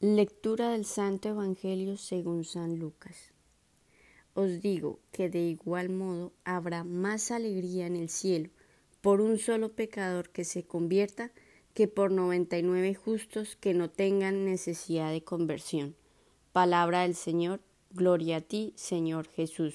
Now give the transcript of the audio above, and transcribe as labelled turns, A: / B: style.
A: Lectura del Santo Evangelio según San Lucas. Os digo que de igual modo habrá más alegría en el cielo por un solo pecador que se convierta que por noventa y nueve justos que no tengan necesidad de conversión. Palabra del Señor, gloria a ti, Señor Jesús.